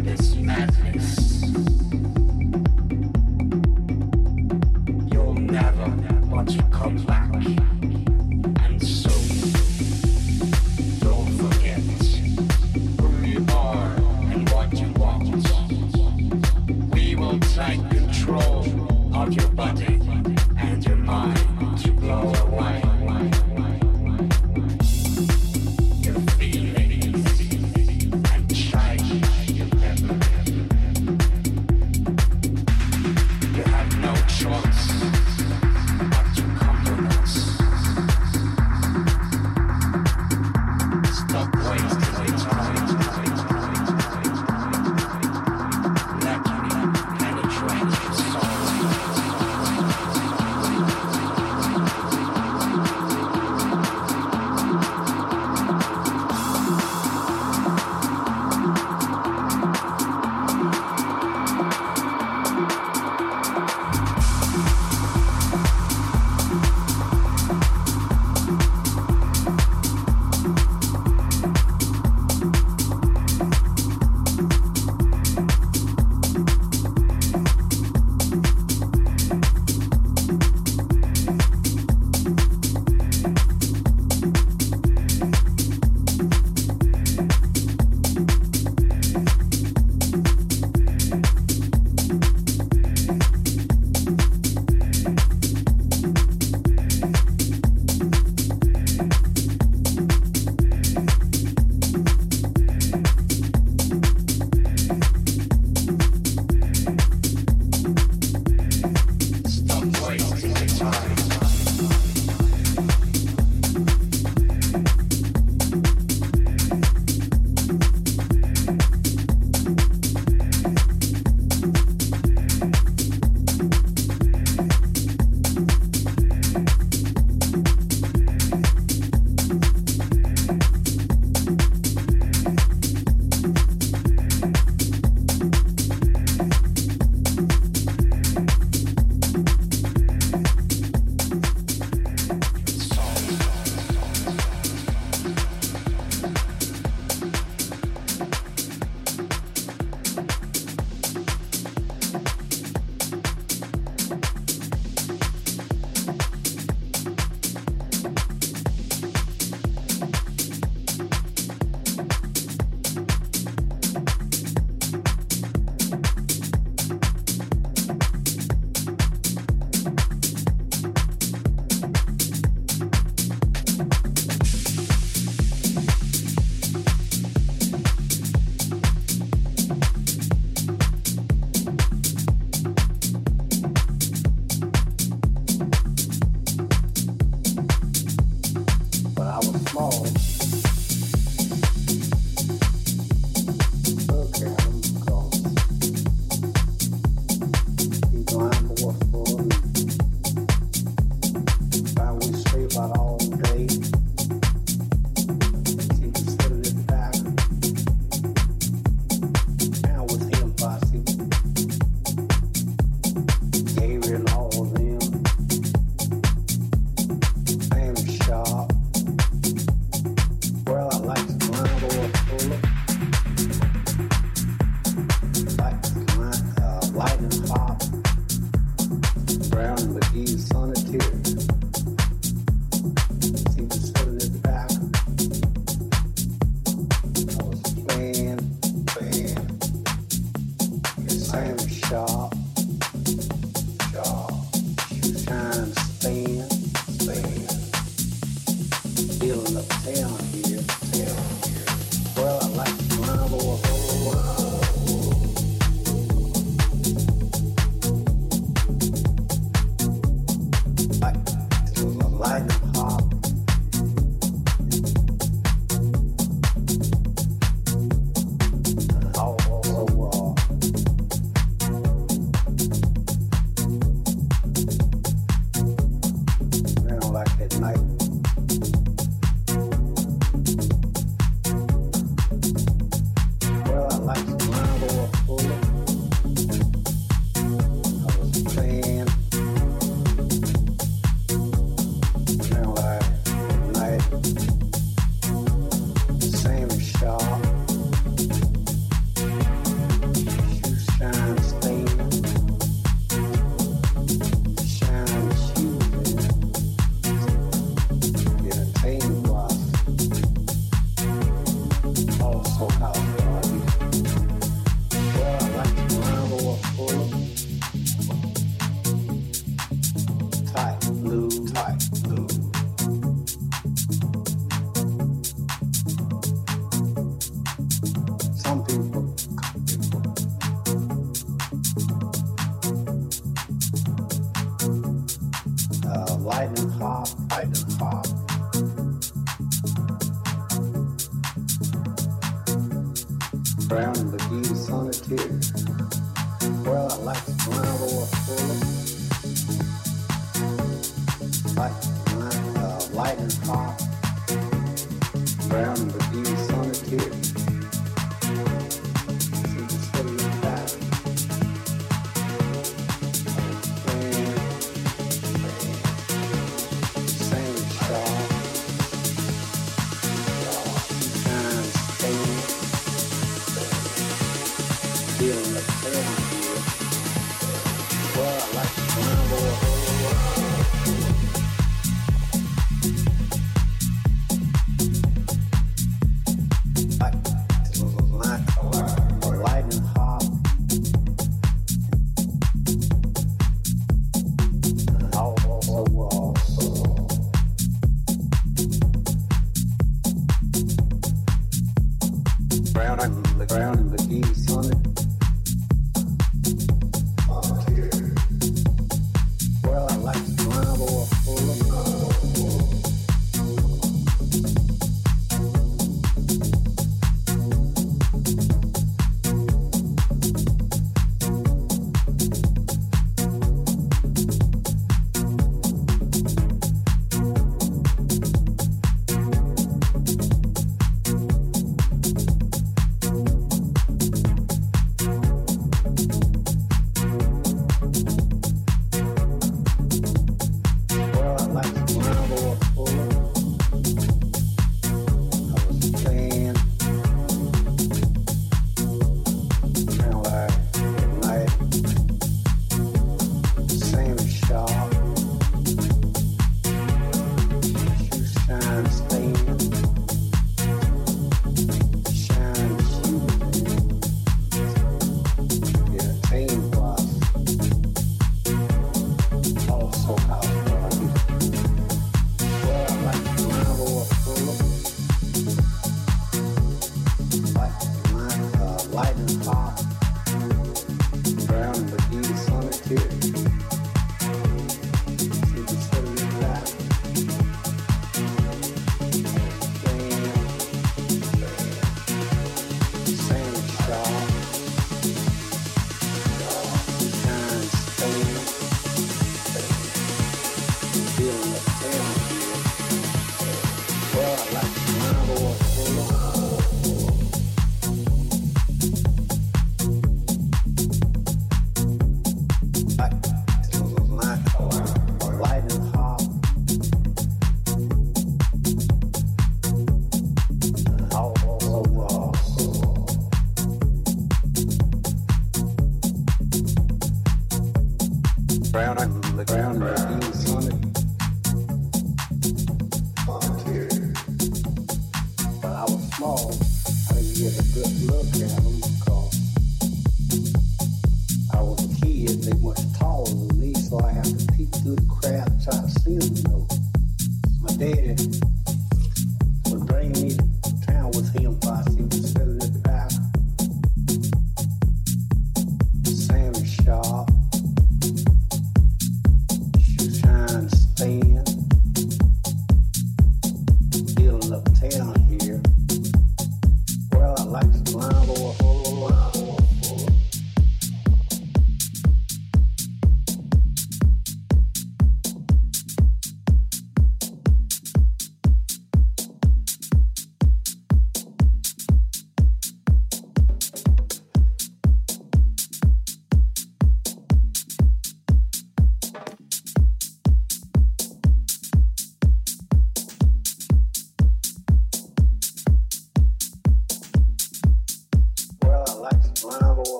this madness. You'll never want to come back.